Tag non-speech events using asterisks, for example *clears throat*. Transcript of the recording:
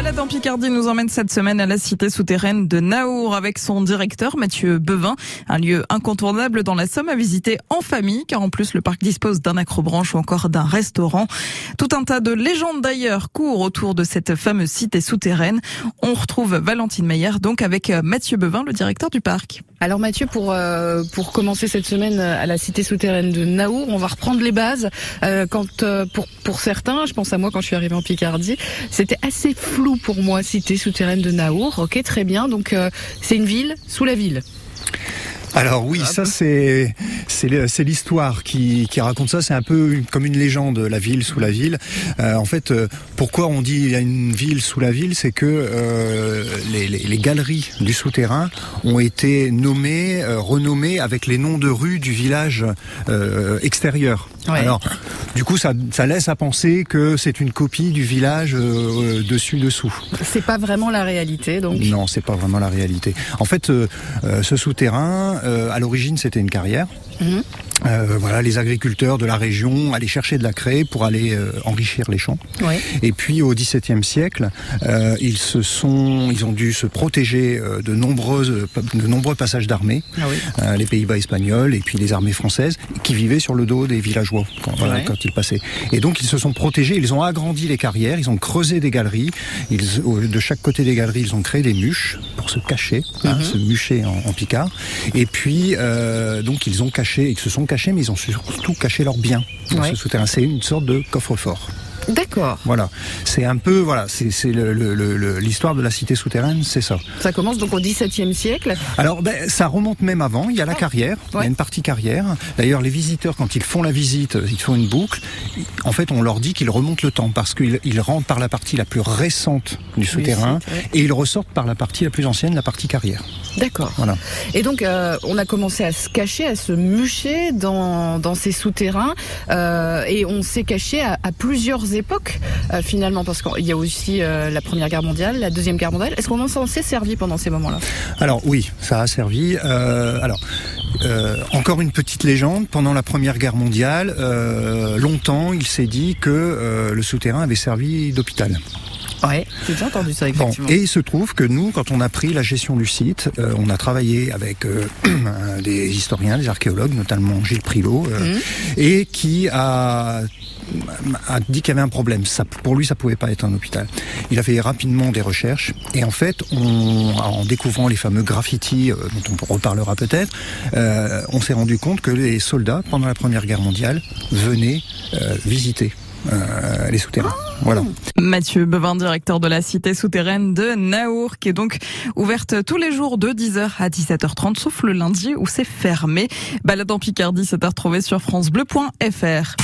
Balade en Picardie nous emmène cette semaine à la cité souterraine de Naour avec son directeur Mathieu Bevin. Un lieu incontournable dans la Somme à visiter en famille car en plus le parc dispose d'un acrobranche ou encore d'un restaurant. Tout un tas de légendes d'ailleurs courent autour de cette fameuse cité souterraine. On retrouve Valentine Meyer donc avec Mathieu Bevin, le directeur du parc. Alors Mathieu, pour euh, pour commencer cette semaine à la cité souterraine de Naour, on va reprendre les bases. Euh, quand euh, pour pour certains, je pense à moi quand je suis arrivé en Picardie, c'était assez flou pour moi cité souterraine de Naour. Ok, très bien. Donc c'est une ville sous la ville. Alors oui, ça c'est c'est l'histoire qui, qui raconte ça. C'est un peu comme une légende, la ville sous la ville. Euh, en fait, euh, pourquoi on dit il y a une ville sous la ville, c'est que euh, les, les, les, galeries du souterrain ont été nommées, renommées avec les noms de rues du village extérieur. Alors, du coup, ça, ça, laisse à penser que c'est une copie du village dessus dessous. C'est pas vraiment la réalité, donc. Non, c'est pas vraiment la réalité. En fait, ce souterrain, à l'origine, c'était une carrière. Mm-hmm. Euh, voilà, les agriculteurs de la région allaient chercher de la craie pour aller euh, enrichir les champs. Oui. Et puis au XVIIe siècle, euh, ils se sont, ils ont dû se protéger euh, de nombreuses, de nombreux passages d'armées, ah oui. Euh, les Pays-Bas espagnols et puis les armées françaises, qui vivaient sur le dos des villageois quand, voilà, quand ils passaient. Et donc ils se sont protégés, ils ont agrandi les carrières, ils ont creusé des galeries, ils, de chaque côté des galeries, ils ont créé des muches pour se cacher, hein, mm -hmm. se mucher en, en, picard. Et puis donc ils ont caché, ils se sont cachés, mais ils ont surtout caché leurs biens dans ouais. ce souterrain. C'est une sorte de coffre-fort. D'accord. Voilà. C'est un peu, voilà, c'est l'histoire de la cité souterraine, c'est ça. Ça commence donc au XVIIe siècle Alors, ben, ça remonte même avant. Il y a la ah. carrière, ouais. il y a une partie carrière. D'ailleurs, les visiteurs, quand ils font la visite, ils font une boucle. En fait, on leur dit qu'ils remontent le temps parce qu'ils ils rentrent par la partie la plus récente du souterrain oui, et ils ressortent par la partie la plus ancienne, la partie carrière. D'accord. Voilà. Et donc, euh, on a commencé à se cacher, à se mucher dans, dans ces souterrains euh, et on s'est caché à, à plusieurs époques euh, finalement parce qu'il y a aussi euh, la Première Guerre mondiale, la Deuxième Guerre mondiale. Est-ce qu'on s'en s'est servi pendant ces moments-là? Alors oui, ça a servi. Euh, alors. encore une petite légende, pendant la Première Guerre mondiale, longtemps il s'est dit que le souterrain avait servi d'hôpital. Ouais, j'ai déjà entendu ça. Bon, et il se trouve que nous, quand on a pris la gestion du site, euh, on a travaillé avec euh, *clears throat* des historiens, des archéologues, notamment Gilles Prilot, euh, mmh. et qui a a dit qu'il y avait un problème. Ça, pour lui, ça pouvait pas être un hôpital. Il a fait rapidement des recherches et en fait, on, en découvrant les fameux graffitis euh, dont on reparlera peut-être, euh, on s'est rendu compte que les soldats pendant la Première Guerre mondiale venaient euh, visiter euh, les souterrains. Oh voilà. Mathieu Bevin, directeur de la cité souterraine de Naour, qui est donc ouverte tous les jours de 10h à 17h30, sauf le lundi où c'est fermé. Balade en Picardie, c'est à retrouver sur francebleu.fr.